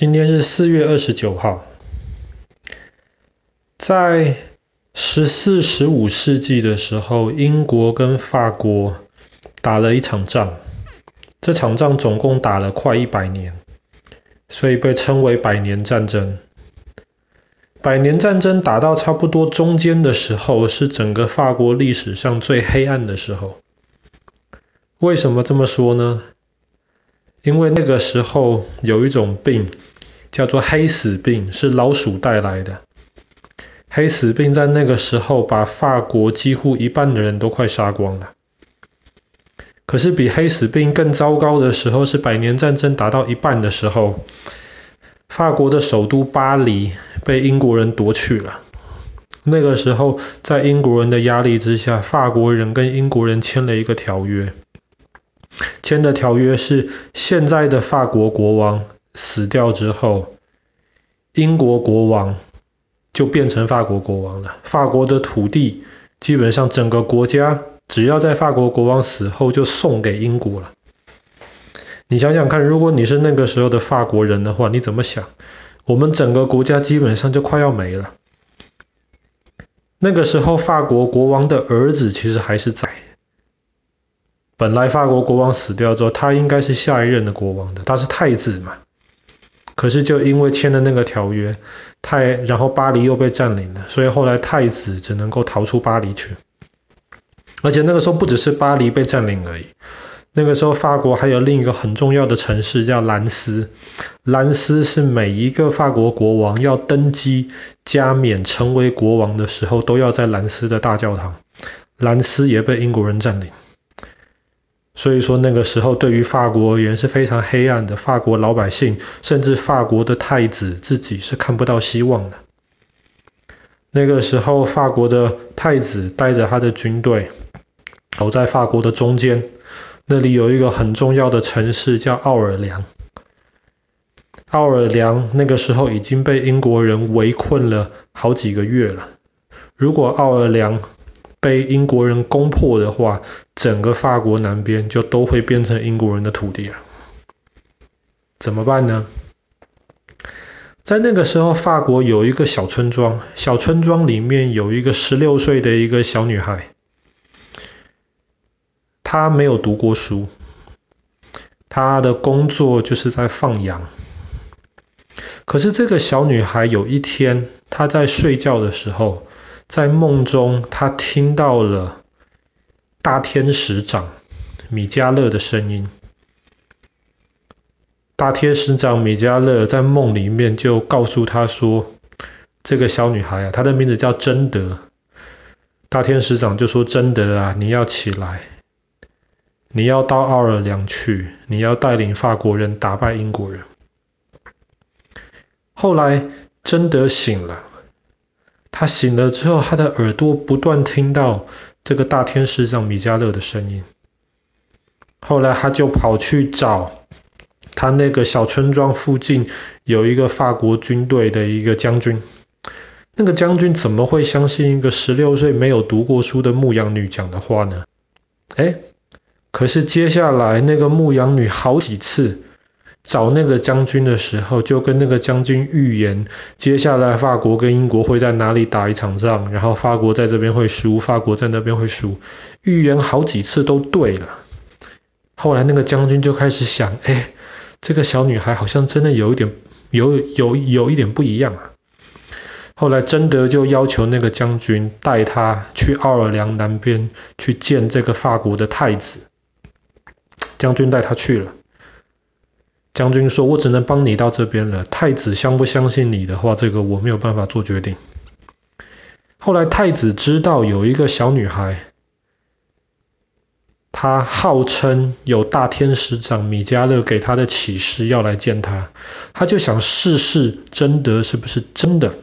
今天是四月二十九号，在十四、十五世纪的时候，英国跟法国打了一场仗，这场仗总共打了快一百年，所以被称为百年战争。百年战争打到差不多中间的时候，是整个法国历史上最黑暗的时候。为什么这么说呢？因为那个时候有一种病。叫做黑死病，是老鼠带来的。黑死病在那个时候把法国几乎一半的人都快杀光了。可是比黑死病更糟糕的时候是百年战争打到一半的时候，法国的首都巴黎被英国人夺去了。那个时候在英国人的压力之下，法国人跟英国人签了一个条约，签的条约是现在的法国国王。死掉之后，英国国王就变成法国国王了。法国的土地基本上整个国家，只要在法国国王死后就送给英国了。你想想看，如果你是那个时候的法国人的话，你怎么想？我们整个国家基本上就快要没了。那个时候，法国国王的儿子其实还是在。本来法国国王死掉之后，他应该是下一任的国王的，他是太子嘛。可是就因为签了那个条约，太然后巴黎又被占领了，所以后来太子只能够逃出巴黎去。而且那个时候不只是巴黎被占领而已，那个时候法国还有另一个很重要的城市叫兰斯，兰斯是每一个法国国王要登基加冕成为国王的时候都要在兰斯的大教堂，兰斯也被英国人占领。所以说那个时候对于法国而言是非常黑暗的，法国老百姓甚至法国的太子自己是看不到希望的。那个时候法国的太子带着他的军队走在法国的中间，那里有一个很重要的城市叫奥尔良。奥尔良那个时候已经被英国人围困了好几个月了，如果奥尔良被英国人攻破的话，整个法国南边就都会变成英国人的土地了。怎么办呢？在那个时候，法国有一个小村庄，小村庄里面有一个十六岁的一个小女孩，她没有读过书，她的工作就是在放羊。可是这个小女孩有一天，她在睡觉的时候，在梦中，他听到了大天使长米迦勒的声音。大天使长米迦勒在梦里面就告诉他说：“这个小女孩啊，她的名字叫贞德。”大天使长就说：“贞德啊，你要起来，你要到奥尔良去，你要带领法国人打败英国人。”后来，贞德醒了。他醒了之后，他的耳朵不断听到这个大天使长米迦勒的声音。后来他就跑去找他那个小村庄附近有一个法国军队的一个将军。那个将军怎么会相信一个十六岁没有读过书的牧羊女讲的话呢？诶，可是接下来那个牧羊女好几次。找那个将军的时候，就跟那个将军预言，接下来法国跟英国会在哪里打一场仗，然后法国在这边会输，法国在那边会输，预言好几次都对了。后来那个将军就开始想，哎，这个小女孩好像真的有一点，有有有一点不一样啊。后来贞德就要求那个将军带他去奥尔良南边去见这个法国的太子，将军带他去了。将军说：“我只能帮你到这边了。太子相不相信你的话，这个我没有办法做决定。”后来太子知道有一个小女孩，她号称有大天使长米迦勒给她的启示要来见他，他就想试试贞德是不是真的，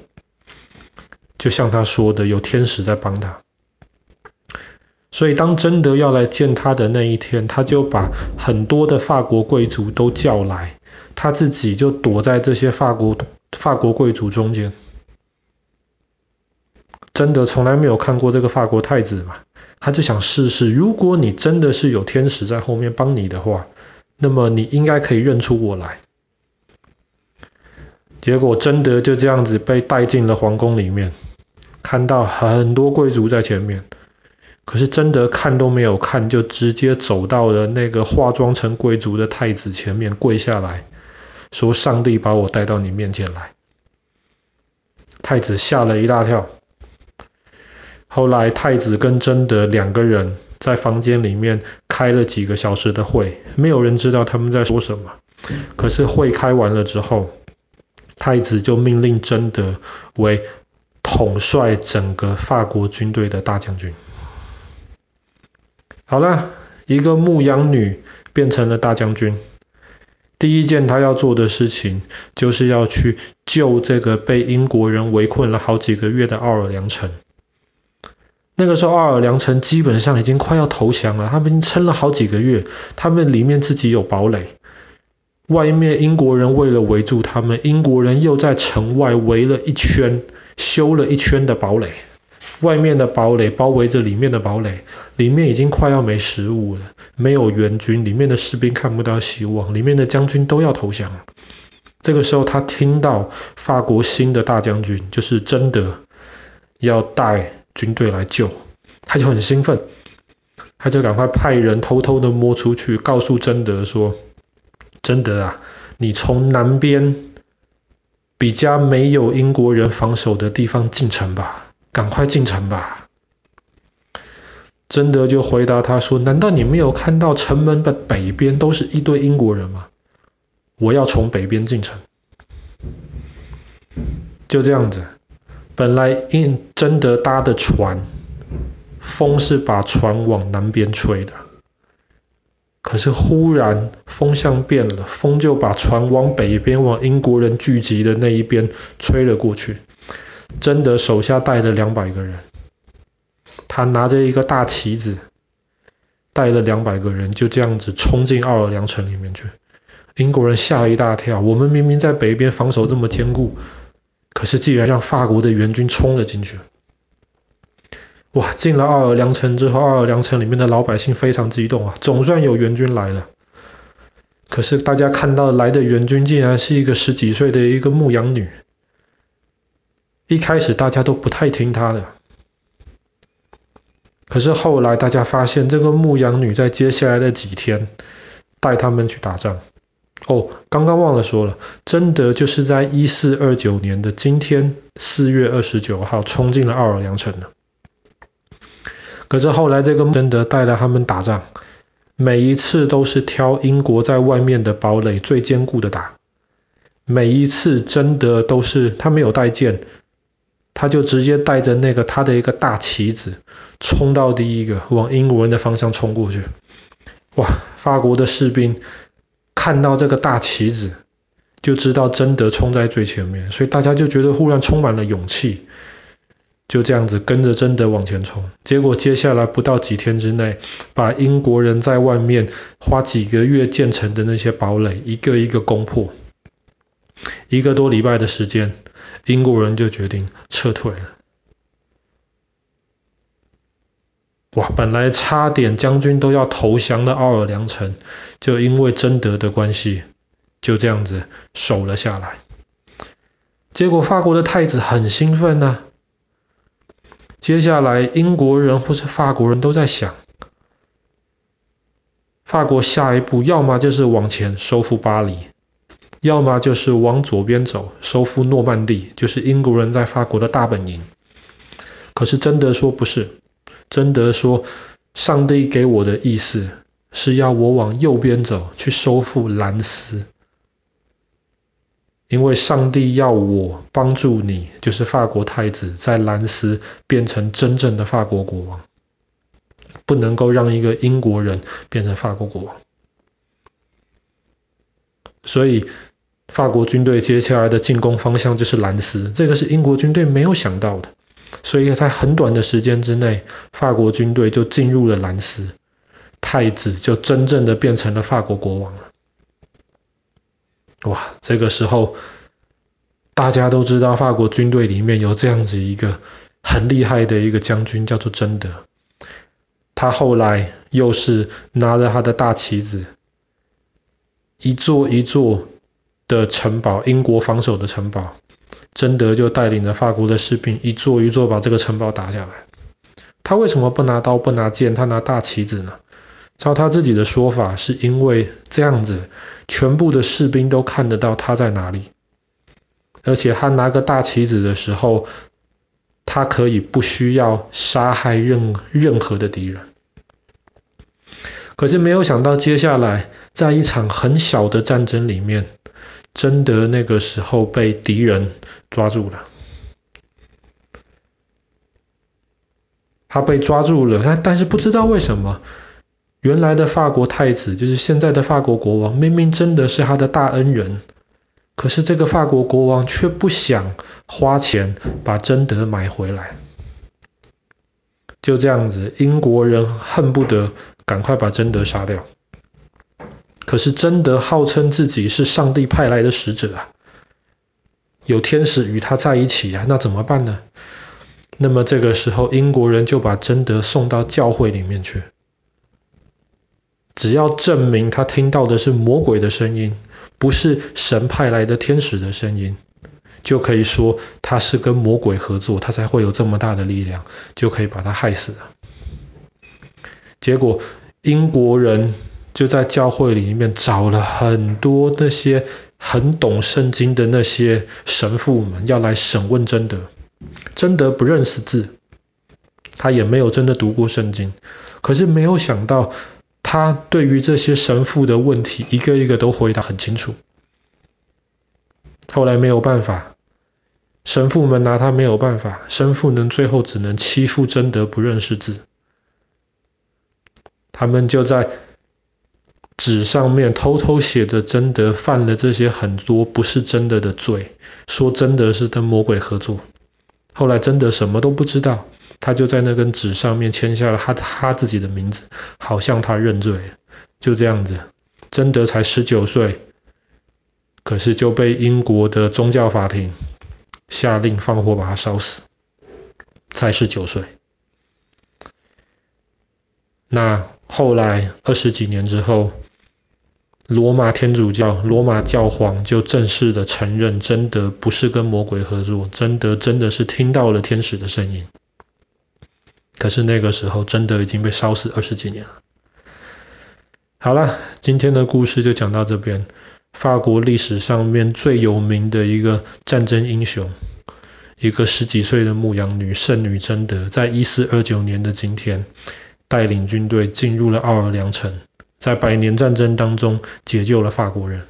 就像他说的，有天使在帮他。所以，当贞德要来见他的那一天，他就把很多的法国贵族都叫来，他自己就躲在这些法国法国贵族中间。贞德从来没有看过这个法国太子嘛，他就想试试，如果你真的是有天使在后面帮你的话，那么你应该可以认出我来。结果贞德就这样子被带进了皇宫里面，看到很多贵族在前面，可是贞德看都没有看，就直接走到了那个化妆成贵族的太子前面跪下来，说：“上帝把我带到你面前来。”太子吓了一大跳。后来太子跟贞德两个人在房间里面开了几个小时的会，没有人知道他们在说什么。可是会开完了之后，太子就命令贞德为统帅整个法国军队的大将军。好了，一个牧羊女变成了大将军。第一件他要做的事情，就是要去救这个被英国人围困了好几个月的奥尔良城。那个时候，奥尔良城基本上已经快要投降了，他们已经撑了好几个月，他们里面自己有堡垒，外面英国人为了围住他们，英国人又在城外围了一圈，修了一圈的堡垒。外面的堡垒包围着里面的堡垒，里面已经快要没食物了，没有援军，里面的士兵看不到希望，里面的将军都要投降了。这个时候，他听到法国新的大将军就是贞德要带军队来救，他就很兴奋，他就赶快派人偷偷的摸出去，告诉贞德说：“贞德啊，你从南边比较没有英国人防守的地方进城吧。”赶快进城吧！贞德就回答他说：“难道你没有看到城门的北边都是一堆英国人吗？我要从北边进城。”就这样子，本来因贞德搭的船，风是把船往南边吹的，可是忽然风向变了，风就把船往北边，往英国人聚集的那一边吹了过去。贞德手下带了两百个人，他拿着一个大旗子，带了两百个人，就这样子冲进奥尔良城里面去。英国人吓了一大跳，我们明明在北边防守这么坚固，可是竟然让法国的援军冲了进去。哇！进了奥尔良城之后，奥尔良城里面的老百姓非常激动啊，总算有援军来了。可是大家看到来的援军，竟然是一个十几岁的一个牧羊女。一开始大家都不太听他的，可是后来大家发现，这个牧羊女在接下来的几天带他们去打仗。哦，刚刚忘了说了，贞德就是在一四二九年的今天四月二十九号冲进了奥尔良城的。可是后来这个贞德带着他们打仗，每一次都是挑英国在外面的堡垒最坚固的打，每一次贞德都是他没有带剑。他就直接带着那个他的一个大旗子，冲到第一个，往英国人的方向冲过去。哇！法国的士兵看到这个大旗子，就知道贞德冲在最前面，所以大家就觉得忽然充满了勇气，就这样子跟着贞德往前冲。结果接下来不到几天之内，把英国人在外面花几个月建成的那些堡垒，一个一个攻破。一个多礼拜的时间。英国人就决定撤退了。哇，本来差点将军都要投降的奥尔良城，就因为贞德的关系，就这样子守了下来。结果法国的太子很兴奋呢、接下来英国人或是法国人都在想，法国下一步要么就是往前收复巴黎。要么就是往左边走，收复诺曼底，就是英国人在法国的大本营。可是贞德说不是，贞德说，上帝给我的意思是要我往右边走，去收复兰斯，因为上帝要我帮助你，就是法国太子在兰斯变成真正的法国国王，不能够让一个英国人变成法国国王，所以。法国军队接下来的进攻方向就是兰斯，这个是英国军队没有想到的，所以在很短的时间之内，法国军队就进入了兰斯，太子就真正的变成了法国国王了。哇，这个时候大家都知道法国军队里面有这样子一个很厉害的一个将军，叫做贞德，他后来又是拿着他的大旗子，一座一座。的城堡，英国防守的城堡，贞德就带领着法国的士兵一座一座把这个城堡打下来。他为什么不拿刀不拿剑，他拿大旗子呢？照他自己的说法，是因为这样子，全部的士兵都看得到他在哪里，而且他拿个大旗子的时候，他可以不需要杀害任任何的敌人。可是没有想到，接下来在一场很小的战争里面，贞德那个时候被敌人抓住了。他被抓住了，但但是不知道为什么，原来的法国太子，就是现在的法国国王，明明真的是他的大恩人，可是这个法国国王却不想花钱把贞德买回来。就这样子，英国人恨不得。赶快把贞德杀掉。可是贞德号称自己是上帝派来的使者啊，有天使与他在一起啊，那怎么办呢？那么这个时候，英国人就把贞德送到教会里面去。只要证明他听到的是魔鬼的声音，不是神派来的天使的声音，就可以说他是跟魔鬼合作，他才会有这么大的力量，就可以把他害死了。结果，英国人就在教会里面找了很多那些很懂圣经的那些神父们，要来审问贞德。贞德不认识字，他也没有真的读过圣经，可是没有想到，他对于这些神父的问题，一个一个都回答很清楚。后来没有办法，神父们拿他没有办法，神父们最后只能欺负贞德不认识字。他们就在纸上面偷偷写着贞德犯了这些很多不是真的的罪，说贞德是跟魔鬼合作。后来贞德什么都不知道，他就在那根纸上面签下了他他自己的名字，好像他认罪。就这样子，贞德才十九岁，可是就被英国的宗教法庭下令放火把他烧死，才十九岁。那。后来二十几年之后，罗马天主教罗马教皇就正式的承认贞德不是跟魔鬼合作，贞德真的是听到了天使的声音。可是那个时候，贞德已经被烧死二十几年了。好了，今天的故事就讲到这边。法国历史上面最有名的一个战争英雄，一个十几岁的牧羊女圣女贞德，在一四二九年的今天。带领军队进入了奥尔良城，在百年战争当中解救了法国人。